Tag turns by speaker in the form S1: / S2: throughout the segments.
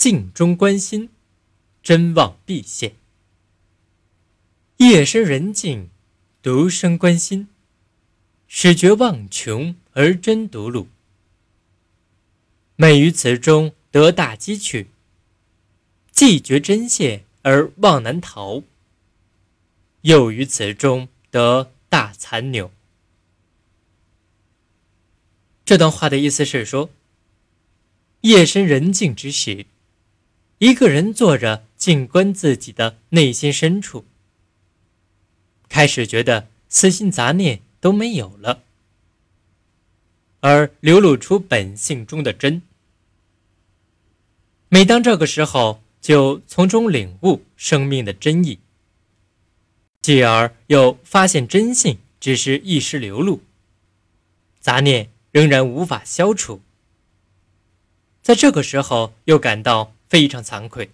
S1: 静中观心，真妄必现。夜深人静，独生观心，始觉望穷而真独露。每于此中得大机趣，既觉真现而望难逃。又于此中得大残扭。这段话的意思是说，夜深人静之时，一个人坐着静观自己的内心深处，开始觉得私心杂念都没有了，而流露出本性中的真。每当这个时候，就从中领悟生命的真意，继而又发现真性只是一时流露，杂念。仍然无法消除，在这个时候又感到非常惭愧。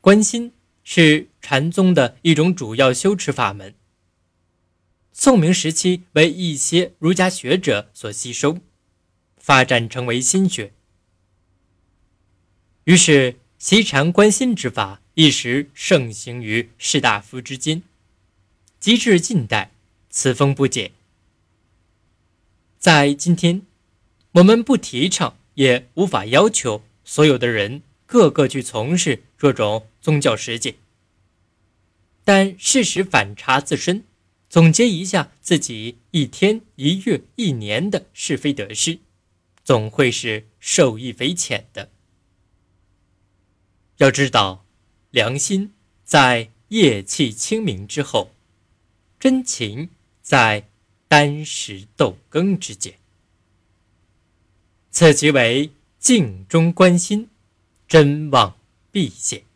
S1: 观心是禅宗的一种主要修持法门，宋明时期为一些儒家学者所吸收，发展成为心学。于是习禅观心之法一时盛行于士大夫之间，及至近代，此风不减。在今天，我们不提倡，也无法要求所有的人个个去从事这种宗教实践。但适时反察自身，总结一下自己一天、一月、一年的是非得失，总会是受益匪浅的。要知道，良心在业气清明之后，真情在。单石斗耕之间，此即为镜中观心，真望必现。